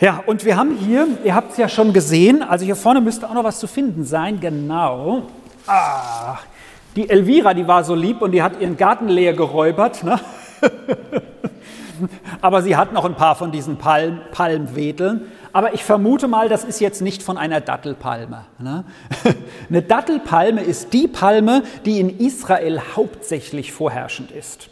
Ja, und wir haben hier, ihr habt es ja schon gesehen, also hier vorne müsste auch noch was zu finden sein, genau. Ah, die Elvira, die war so lieb und die hat ihren Garten leer geräubert. Ne? Aber sie hat noch ein paar von diesen Palm, Palmwedeln. Aber ich vermute mal, das ist jetzt nicht von einer Dattelpalme. Ne? Eine Dattelpalme ist die Palme, die in Israel hauptsächlich vorherrschend ist.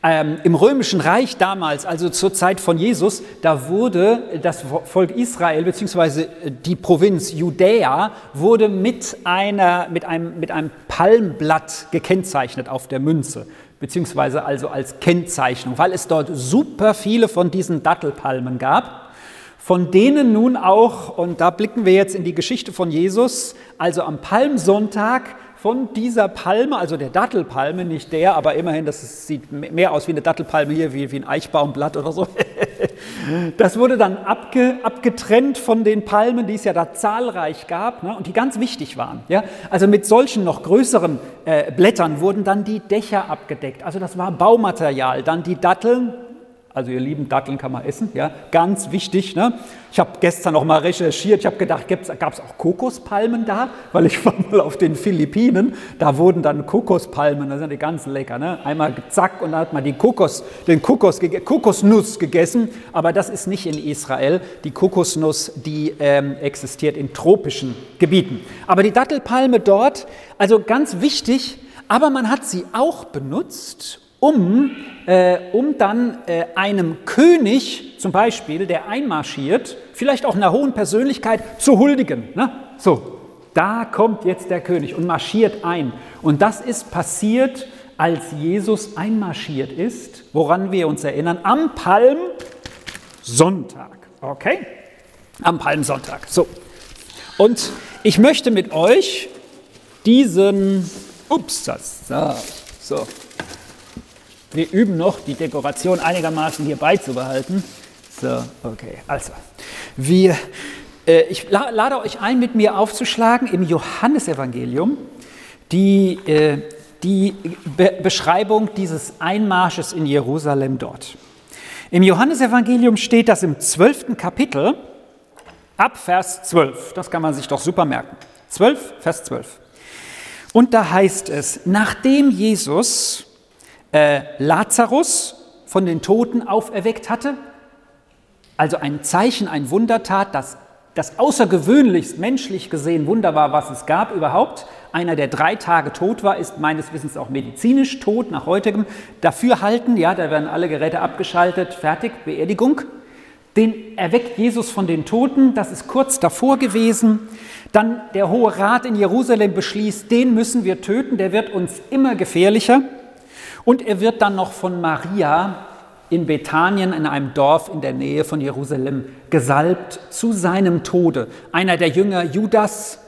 Ähm, Im römischen Reich damals, also zur Zeit von Jesus, da wurde das Volk Israel bzw. die Provinz Judäa wurde mit, einer, mit, einem, mit einem Palmblatt gekennzeichnet auf der Münze, beziehungsweise also als Kennzeichnung, weil es dort super viele von diesen Dattelpalmen gab, von denen nun auch, und da blicken wir jetzt in die Geschichte von Jesus, also am Palmsonntag von dieser Palme, also der Dattelpalme, nicht der, aber immerhin, das sieht mehr aus wie eine Dattelpalme hier, wie, wie ein Eichbaumblatt oder so. Das wurde dann abge, abgetrennt von den Palmen, die es ja da zahlreich gab ne, und die ganz wichtig waren. Ja? Also mit solchen noch größeren äh, Blättern wurden dann die Dächer abgedeckt. Also das war Baumaterial. Dann die Datteln, also ihr lieben Datteln kann man essen, ja, ganz wichtig. Ne? Ich habe gestern noch mal recherchiert, ich habe gedacht, gab es auch Kokospalmen da? Weil ich war mal auf den Philippinen, da wurden dann Kokospalmen, das sind die ganz lecker. Ne? Einmal zack und dann hat man die Kokos, den Kokos, Kokosnuss gegessen, aber das ist nicht in Israel. Die Kokosnuss, die ähm, existiert in tropischen Gebieten. Aber die Dattelpalme dort, also ganz wichtig, aber man hat sie auch benutzt, um, äh, um dann äh, einem König zum Beispiel, der einmarschiert, vielleicht auch einer hohen Persönlichkeit, zu huldigen. Ne? So, da kommt jetzt der König und marschiert ein. Und das ist passiert, als Jesus einmarschiert ist, woran wir uns erinnern, am Palmsonntag. Okay? Am Palmsonntag. So. Und ich möchte mit euch diesen, ups, das, so, wir üben noch, die Dekoration einigermaßen hier beizubehalten. So, okay, also. Wir, äh, ich lade euch ein, mit mir aufzuschlagen im Johannesevangelium die, äh, die Be Beschreibung dieses Einmarsches in Jerusalem dort. Im Johannesevangelium steht das im zwölften Kapitel ab Vers 12. Das kann man sich doch super merken. 12, Vers 12. Und da heißt es, nachdem Jesus äh, Lazarus von den Toten auferweckt hatte. Also ein Zeichen, ein Wundertat, das das außergewöhnlichst menschlich gesehen Wunder war, was es gab überhaupt. Einer, der drei Tage tot war, ist meines Wissens auch medizinisch tot nach heutigem Dafürhalten. Ja, da werden alle Geräte abgeschaltet, fertig, Beerdigung. Den erweckt Jesus von den Toten, das ist kurz davor gewesen. Dann der Hohe Rat in Jerusalem beschließt, den müssen wir töten, der wird uns immer gefährlicher. Und er wird dann noch von Maria in Bethanien, in einem Dorf in der Nähe von Jerusalem, gesalbt zu seinem Tode. Einer der Jünger, Judas,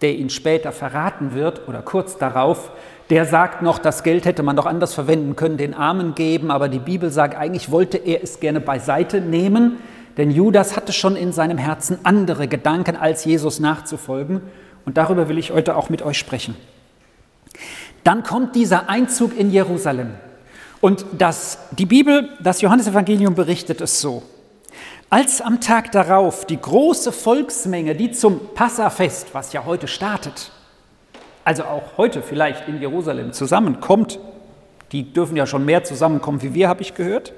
der ihn später verraten wird oder kurz darauf, der sagt noch, das Geld hätte man doch anders verwenden können, den Armen geben, aber die Bibel sagt, eigentlich wollte er es gerne beiseite nehmen, denn Judas hatte schon in seinem Herzen andere Gedanken, als Jesus nachzufolgen. Und darüber will ich heute auch mit euch sprechen. Dann kommt dieser Einzug in Jerusalem. Und das, die Bibel, das Johannesevangelium berichtet es so. Als am Tag darauf die große Volksmenge, die zum Passafest, was ja heute startet, also auch heute vielleicht in Jerusalem zusammenkommt, die dürfen ja schon mehr zusammenkommen wie wir, habe ich gehört,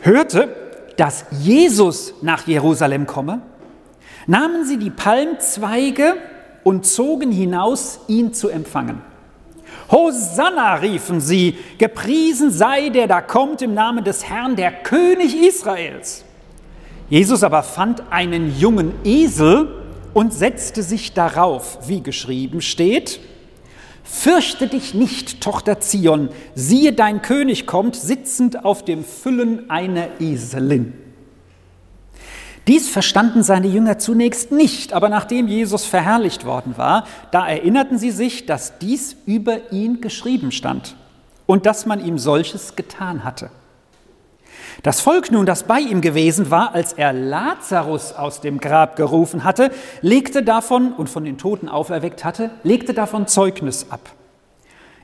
hörte, dass Jesus nach Jerusalem komme, nahmen sie die Palmzweige und zogen hinaus, ihn zu empfangen. Hosanna riefen sie, gepriesen sei der da kommt im Namen des Herrn, der König Israels. Jesus aber fand einen jungen Esel und setzte sich darauf, wie geschrieben steht, Fürchte dich nicht, Tochter Zion, siehe dein König kommt, sitzend auf dem Füllen einer Eselin. Dies verstanden seine Jünger zunächst nicht, aber nachdem Jesus verherrlicht worden war, da erinnerten sie sich, dass dies über ihn geschrieben stand und dass man ihm solches getan hatte. Das Volk nun, das bei ihm gewesen war, als er Lazarus aus dem Grab gerufen hatte, legte davon und von den Toten auferweckt hatte, legte davon Zeugnis ab.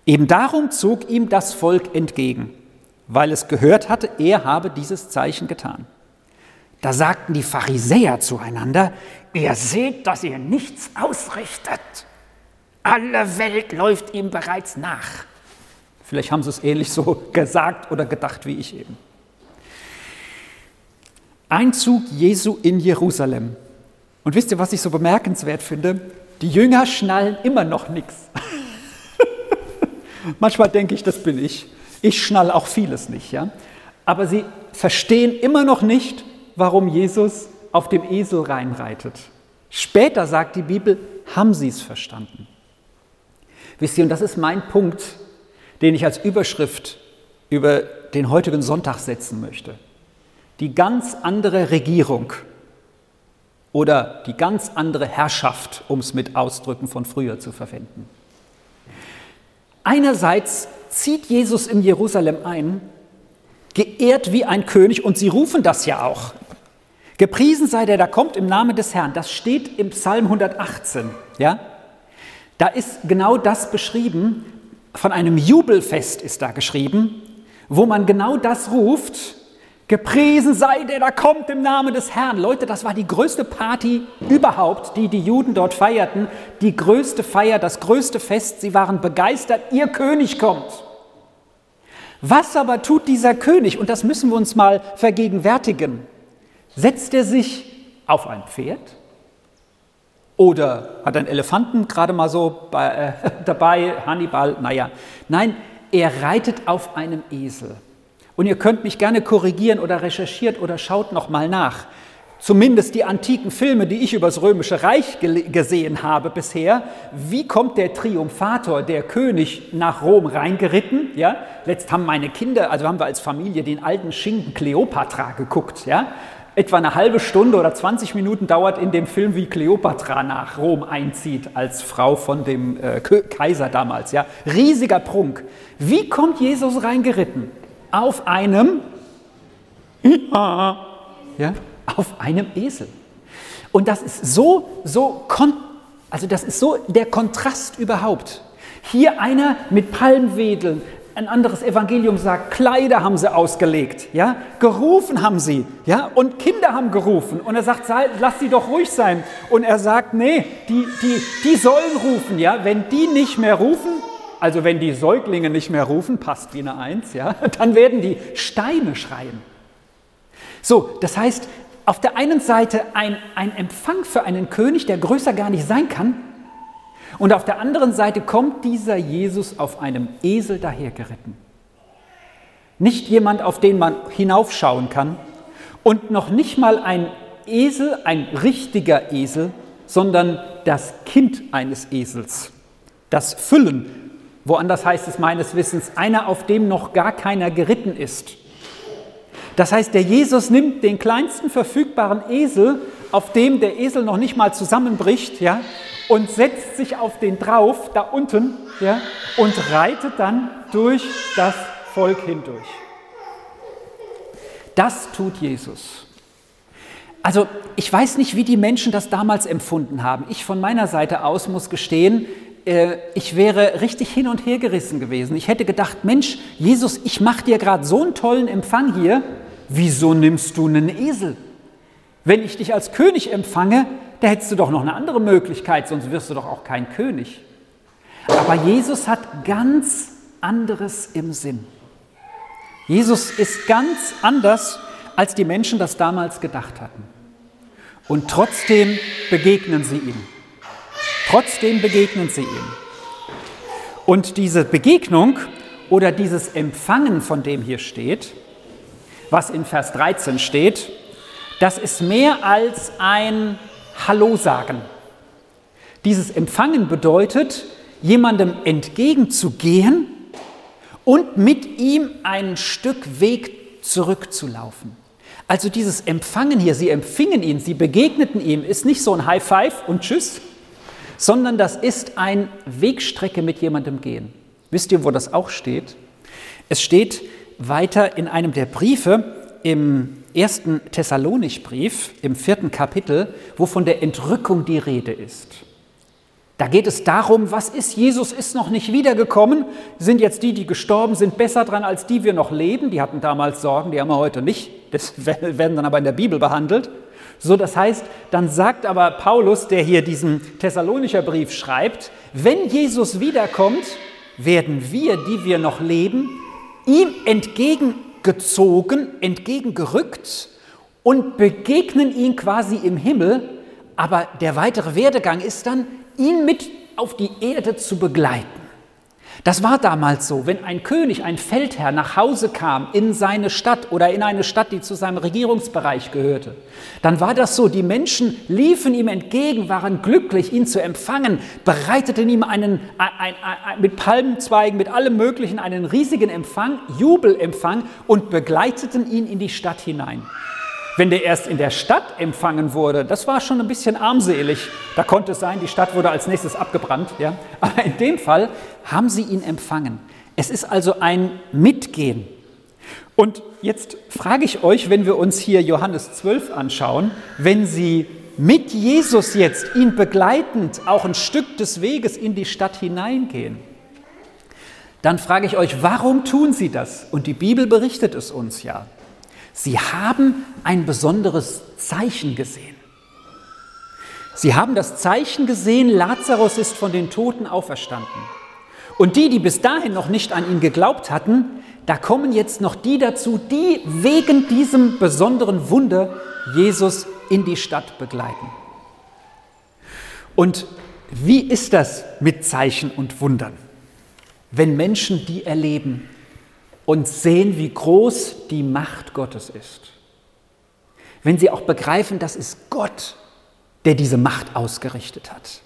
Eben darum zog ihm das Volk entgegen, weil es gehört hatte, er habe dieses Zeichen getan. Da sagten die Pharisäer zueinander, ihr seht, dass ihr nichts ausrichtet. Alle Welt läuft ihm bereits nach. Vielleicht haben sie es ähnlich so gesagt oder gedacht wie ich eben. Einzug Jesu in Jerusalem. Und wisst ihr, was ich so bemerkenswert finde? Die Jünger schnallen immer noch nichts. Manchmal denke ich, das bin ich. Ich schnall auch vieles nicht, ja. Aber sie verstehen immer noch nicht, warum Jesus auf dem Esel reinreitet. Später sagt die Bibel, haben sie es verstanden. Wisst ihr, und das ist mein Punkt, den ich als Überschrift über den heutigen Sonntag setzen möchte. Die ganz andere Regierung oder die ganz andere Herrschaft, um es mit Ausdrücken von früher zu verwenden. Einerseits zieht Jesus in Jerusalem ein, geehrt wie ein König, und sie rufen das ja auch. Gepriesen sei der, da kommt im Namen des Herrn. Das steht im Psalm 118. Ja? Da ist genau das beschrieben. Von einem Jubelfest ist da geschrieben, wo man genau das ruft. Gepriesen sei der, da kommt im Namen des Herrn. Leute, das war die größte Party überhaupt, die die Juden dort feierten. Die größte Feier, das größte Fest. Sie waren begeistert, ihr König kommt. Was aber tut dieser König? Und das müssen wir uns mal vergegenwärtigen. Setzt er sich auf ein Pferd? Oder hat ein Elefanten gerade mal so bei, äh, dabei, Hannibal? Naja, nein, er reitet auf einem Esel. Und ihr könnt mich gerne korrigieren oder recherchiert oder schaut noch mal nach. Zumindest die antiken Filme, die ich über das Römische Reich gesehen habe bisher. Wie kommt der Triumphator, der König, nach Rom reingeritten? Ja, letzt haben meine Kinder, also haben wir als Familie den alten Schinken Kleopatra geguckt. Ja, etwa eine halbe Stunde oder 20 Minuten dauert in dem Film, wie Kleopatra nach Rom einzieht als Frau von dem äh, Kaiser damals. Ja, riesiger Prunk. Wie kommt Jesus reingeritten? Auf einem, ja, auf einem Esel. Und das ist so, so, also das ist so der Kontrast überhaupt. Hier einer mit Palmwedeln, ein anderes Evangelium sagt, Kleider haben sie ausgelegt, ja, gerufen haben sie, ja, und Kinder haben gerufen. Und er sagt, lass sie doch ruhig sein. Und er sagt, nee, die, die, die sollen rufen, ja, wenn die nicht mehr rufen, also wenn die Säuglinge nicht mehr rufen, passt wie eine Eins, ja, dann werden die Steine schreien. So, das heißt, auf der einen Seite ein, ein Empfang für einen König, der größer gar nicht sein kann, und auf der anderen Seite kommt dieser Jesus auf einem Esel dahergeritten. Nicht jemand, auf den man hinaufschauen kann und noch nicht mal ein Esel, ein richtiger Esel, sondern das Kind eines Esels. Das Füllen, woanders heißt es meines Wissens, einer, auf dem noch gar keiner geritten ist. Das heißt, der Jesus nimmt den kleinsten verfügbaren Esel, auf dem der Esel noch nicht mal zusammenbricht, ja, und setzt sich auf den drauf, da unten, ja, und reitet dann durch das Volk hindurch. Das tut Jesus. Also ich weiß nicht, wie die Menschen das damals empfunden haben. Ich von meiner Seite aus muss gestehen, äh, ich wäre richtig hin und her gerissen gewesen. Ich hätte gedacht, Mensch, Jesus, ich mache dir gerade so einen tollen Empfang hier. Wieso nimmst du einen Esel? Wenn ich dich als König empfange, da hättest du doch noch eine andere Möglichkeit, sonst wirst du doch auch kein König. Aber Jesus hat ganz anderes im Sinn. Jesus ist ganz anders, als die Menschen das damals gedacht hatten. Und trotzdem begegnen sie ihm. Trotzdem begegnen sie ihm. Und diese Begegnung oder dieses Empfangen, von dem hier steht, was in Vers 13 steht, das ist mehr als ein Hallo sagen. Dieses Empfangen bedeutet, jemandem entgegenzugehen und mit ihm ein Stück Weg zurückzulaufen. Also dieses Empfangen hier, sie empfingen ihn, sie begegneten ihm, ist nicht so ein High Five und Tschüss, sondern das ist ein Wegstrecke mit jemandem gehen. Wisst ihr, wo das auch steht? Es steht weiter in einem der Briefe im ersten Thessalonichbrief im vierten Kapitel, wo von der Entrückung die Rede ist. Da geht es darum, was ist, Jesus ist noch nicht wiedergekommen, sind jetzt die, die gestorben sind, besser dran als die, wir noch leben. Die hatten damals Sorgen, die haben wir heute nicht. Das werden dann aber in der Bibel behandelt. So, das heißt, dann sagt aber Paulus, der hier diesen Thessalonischer Brief schreibt, wenn Jesus wiederkommt, werden wir, die wir noch leben, ihm entgegengezogen, entgegengerückt und begegnen ihn quasi im Himmel. Aber der weitere Werdegang ist dann, ihn mit auf die Erde zu begleiten. Das war damals so, wenn ein König, ein Feldherr nach Hause kam in seine Stadt oder in eine Stadt, die zu seinem Regierungsbereich gehörte, dann war das so, die Menschen liefen ihm entgegen, waren glücklich, ihn zu empfangen, bereiteten ihm einen, ein, ein, ein, mit Palmenzweigen, mit allem Möglichen einen riesigen Empfang, Jubelempfang und begleiteten ihn in die Stadt hinein. Wenn der erst in der Stadt empfangen wurde, das war schon ein bisschen armselig. Da konnte es sein, die Stadt wurde als nächstes abgebrannt. Ja? Aber in dem Fall haben sie ihn empfangen. Es ist also ein Mitgehen. Und jetzt frage ich euch, wenn wir uns hier Johannes 12 anschauen, wenn Sie mit Jesus jetzt ihn begleitend auch ein Stück des Weges in die Stadt hineingehen, dann frage ich euch, warum tun Sie das? Und die Bibel berichtet es uns ja. Sie haben ein besonderes Zeichen gesehen. Sie haben das Zeichen gesehen, Lazarus ist von den Toten auferstanden. Und die, die bis dahin noch nicht an ihn geglaubt hatten, da kommen jetzt noch die dazu, die wegen diesem besonderen Wunder Jesus in die Stadt begleiten. Und wie ist das mit Zeichen und Wundern? Wenn Menschen die erleben, und sehen, wie groß die Macht Gottes ist. Wenn sie auch begreifen, das ist Gott, der diese Macht ausgerichtet hat.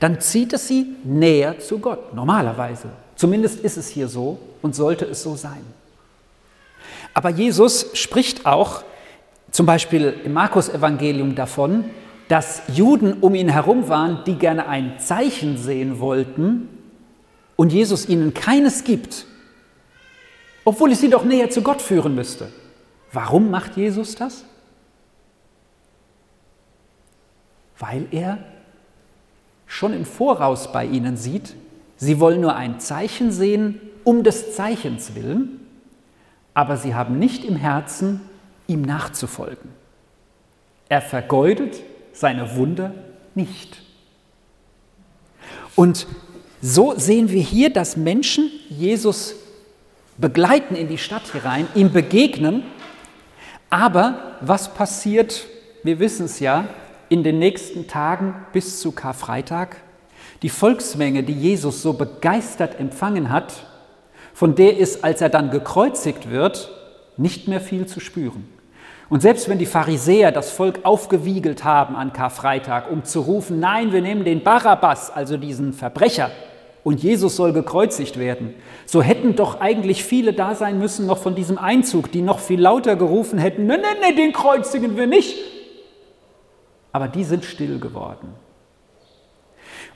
Dann zieht es sie näher zu Gott, normalerweise. Zumindest ist es hier so und sollte es so sein. Aber Jesus spricht auch zum Beispiel im Markus-Evangelium davon, dass Juden um ihn herum waren, die gerne ein Zeichen sehen wollten, und Jesus ihnen keines gibt, obwohl es sie doch näher zu Gott führen müsste. Warum macht Jesus das? Weil er schon im Voraus bei ihnen sieht, sie wollen nur ein Zeichen sehen, um des Zeichens willen, aber sie haben nicht im Herzen, ihm nachzufolgen. Er vergeudet seine Wunder nicht. Und so sehen wir hier, dass Menschen Jesus begleiten in die Stadt herein, ihm begegnen. Aber was passiert, wir wissen es ja, in den nächsten Tagen bis zu Karfreitag? Die Volksmenge, die Jesus so begeistert empfangen hat, von der ist, als er dann gekreuzigt wird, nicht mehr viel zu spüren. Und selbst wenn die Pharisäer das Volk aufgewiegelt haben an Karfreitag, um zu rufen, nein, wir nehmen den Barabbas, also diesen Verbrecher, und Jesus soll gekreuzigt werden. So hätten doch eigentlich viele da sein müssen, noch von diesem Einzug, die noch viel lauter gerufen hätten, nein, nein, nein, den kreuzigen wir nicht. Aber die sind still geworden.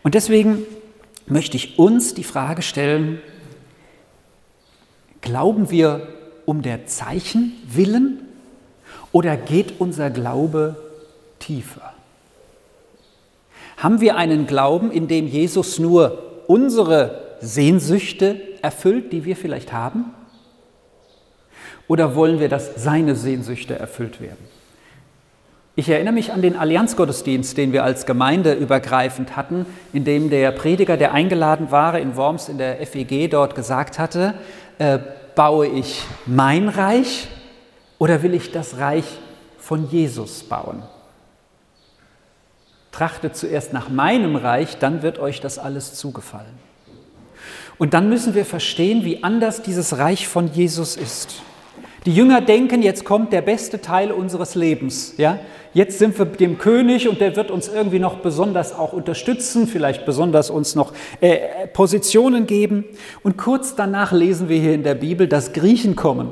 Und deswegen möchte ich uns die Frage stellen, glauben wir um der Zeichen willen oder geht unser Glaube tiefer? Haben wir einen Glauben, in dem Jesus nur unsere Sehnsüchte erfüllt, die wir vielleicht haben? Oder wollen wir, dass seine Sehnsüchte erfüllt werden? Ich erinnere mich an den Allianzgottesdienst, den wir als Gemeinde übergreifend hatten, in dem der Prediger, der eingeladen war in Worms in der FEG, dort gesagt hatte, äh, baue ich mein Reich oder will ich das Reich von Jesus bauen? Trachtet zuerst nach meinem Reich, dann wird euch das alles zugefallen. Und dann müssen wir verstehen, wie anders dieses Reich von Jesus ist. Die Jünger denken, jetzt kommt der beste Teil unseres Lebens. Ja? Jetzt sind wir dem König und der wird uns irgendwie noch besonders auch unterstützen, vielleicht besonders uns noch äh, Positionen geben. Und kurz danach lesen wir hier in der Bibel, dass Griechen kommen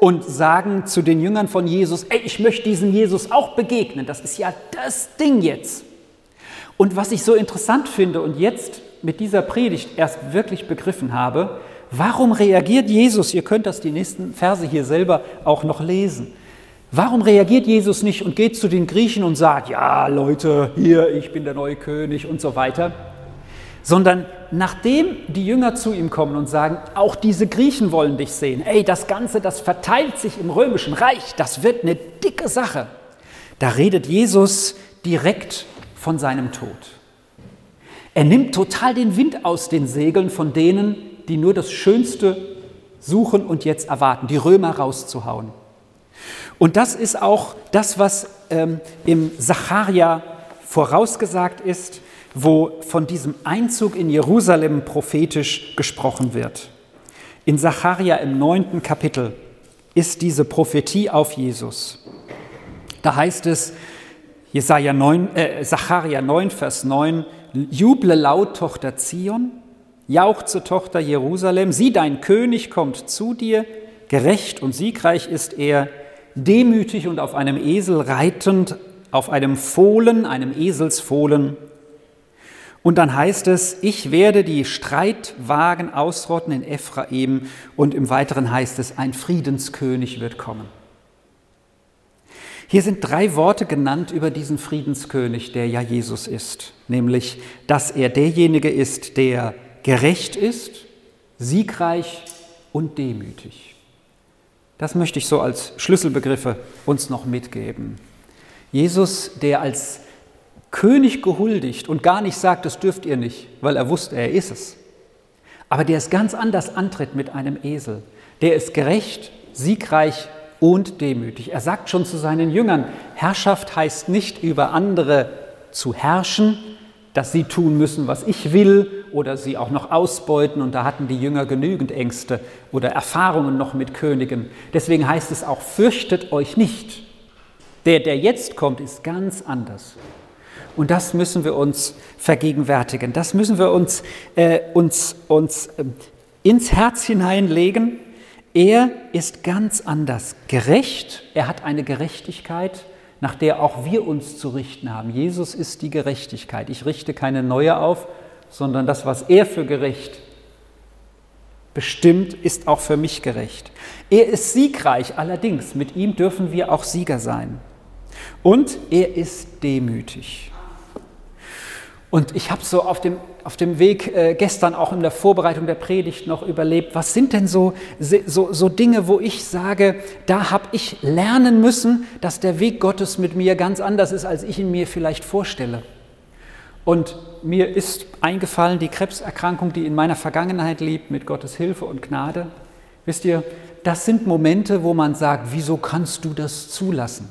und sagen zu den Jüngern von Jesus, ey, ich möchte diesem Jesus auch begegnen. Das ist ja das Ding jetzt. Und was ich so interessant finde und jetzt mit dieser Predigt erst wirklich begriffen habe, warum reagiert Jesus, ihr könnt das die nächsten Verse hier selber auch noch lesen, Warum reagiert Jesus nicht und geht zu den Griechen und sagt, ja Leute, hier, ich bin der neue König und so weiter, sondern nachdem die Jünger zu ihm kommen und sagen, auch diese Griechen wollen dich sehen, ey, das Ganze, das verteilt sich im römischen Reich, das wird eine dicke Sache, da redet Jesus direkt von seinem Tod. Er nimmt total den Wind aus den Segeln von denen, die nur das Schönste suchen und jetzt erwarten, die Römer rauszuhauen. Und das ist auch das, was ähm, im Zacharia vorausgesagt ist, wo von diesem Einzug in Jerusalem prophetisch gesprochen wird. In Zacharia im neunten Kapitel ist diese Prophetie auf Jesus. Da heißt es, Jesaja 9, äh, Zacharia 9, Vers 9, Juble laut, Tochter Zion, jauchze, Tochter Jerusalem, sieh, dein König kommt zu dir, gerecht und siegreich ist er, demütig und auf einem Esel reitend, auf einem Fohlen, einem Eselsfohlen. Und dann heißt es, ich werde die Streitwagen ausrotten in Ephraim und im Weiteren heißt es, ein Friedenskönig wird kommen. Hier sind drei Worte genannt über diesen Friedenskönig, der ja Jesus ist, nämlich, dass er derjenige ist, der gerecht ist, siegreich und demütig. Das möchte ich so als Schlüsselbegriffe uns noch mitgeben. Jesus, der als König gehuldigt und gar nicht sagt, das dürft ihr nicht, weil er wusste, er ist es. Aber der es ganz anders antritt mit einem Esel. Der ist gerecht, siegreich und demütig. Er sagt schon zu seinen Jüngern, Herrschaft heißt nicht über andere zu herrschen, dass sie tun müssen, was ich will oder sie auch noch ausbeuten. Und da hatten die Jünger genügend Ängste oder Erfahrungen noch mit Königen. Deswegen heißt es auch, fürchtet euch nicht. Der, der jetzt kommt, ist ganz anders. Und das müssen wir uns vergegenwärtigen. Das müssen wir uns, äh, uns, uns äh, ins Herz hineinlegen. Er ist ganz anders. Gerecht, er hat eine Gerechtigkeit, nach der auch wir uns zu richten haben. Jesus ist die Gerechtigkeit. Ich richte keine neue auf, sondern das, was er für gerecht bestimmt, ist auch für mich gerecht. Er ist siegreich, allerdings mit ihm dürfen wir auch Sieger sein. Und er ist demütig. Und ich habe so auf dem, auf dem Weg äh, gestern auch in der Vorbereitung der Predigt noch überlebt, was sind denn so, so, so Dinge, wo ich sage, da habe ich lernen müssen, dass der Weg Gottes mit mir ganz anders ist, als ich ihn mir vielleicht vorstelle. Und mir ist eingefallen die Krebserkrankung, die in meiner Vergangenheit lebt, mit Gottes Hilfe und Gnade. Wisst ihr, das sind Momente, wo man sagt, wieso kannst du das zulassen?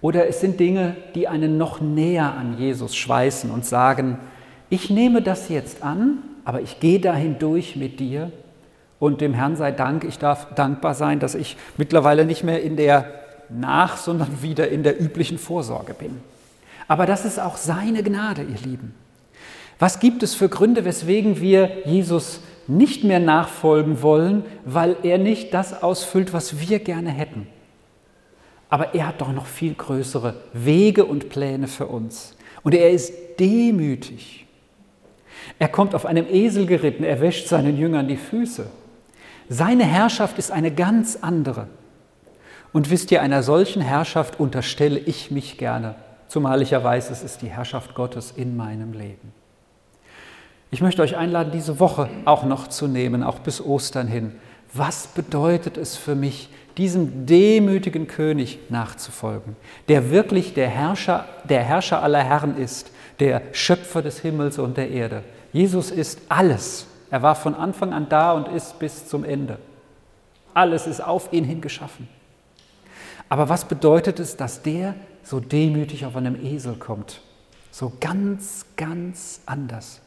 Oder es sind Dinge, die einen noch näher an Jesus schweißen und sagen, ich nehme das jetzt an, aber ich gehe dahin durch mit dir und dem Herrn sei Dank, ich darf dankbar sein, dass ich mittlerweile nicht mehr in der Nach-, sondern wieder in der üblichen Vorsorge bin. Aber das ist auch seine Gnade, ihr Lieben. Was gibt es für Gründe, weswegen wir Jesus nicht mehr nachfolgen wollen, weil er nicht das ausfüllt, was wir gerne hätten? Aber er hat doch noch viel größere Wege und Pläne für uns. Und er ist demütig. Er kommt auf einem Esel geritten, er wäscht seinen Jüngern die Füße. Seine Herrschaft ist eine ganz andere. Und wisst ihr, einer solchen Herrschaft unterstelle ich mich gerne, zumal ich ja weiß, es ist die Herrschaft Gottes in meinem Leben. Ich möchte euch einladen, diese Woche auch noch zu nehmen, auch bis Ostern hin. Was bedeutet es für mich, diesem demütigen König nachzufolgen, der wirklich der Herrscher, der Herrscher aller Herren ist, der Schöpfer des Himmels und der Erde. Jesus ist alles. Er war von Anfang an da und ist bis zum Ende. Alles ist auf ihn hin geschaffen. Aber was bedeutet es, dass der so demütig auf einem Esel kommt? So ganz, ganz anders.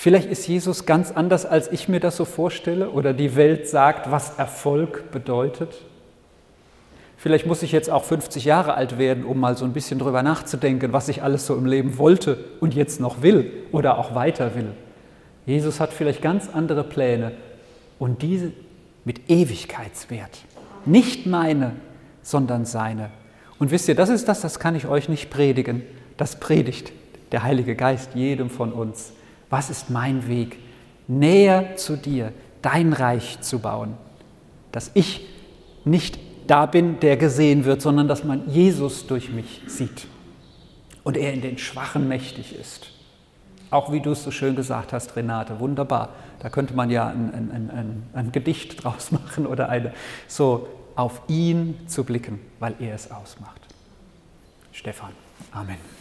Vielleicht ist Jesus ganz anders, als ich mir das so vorstelle oder die Welt sagt, was Erfolg bedeutet. Vielleicht muss ich jetzt auch 50 Jahre alt werden, um mal so ein bisschen drüber nachzudenken, was ich alles so im Leben wollte und jetzt noch will oder auch weiter will. Jesus hat vielleicht ganz andere Pläne und diese mit Ewigkeitswert. Nicht meine, sondern seine. Und wisst ihr, das ist das, das kann ich euch nicht predigen. Das predigt der Heilige Geist jedem von uns. Was ist mein Weg? Näher zu dir, dein Reich zu bauen. Dass ich nicht da bin, der gesehen wird, sondern dass man Jesus durch mich sieht und er in den Schwachen mächtig ist. Auch wie du es so schön gesagt hast, Renate, wunderbar. Da könnte man ja ein, ein, ein, ein Gedicht draus machen oder eine, so auf ihn zu blicken, weil er es ausmacht. Stefan, Amen.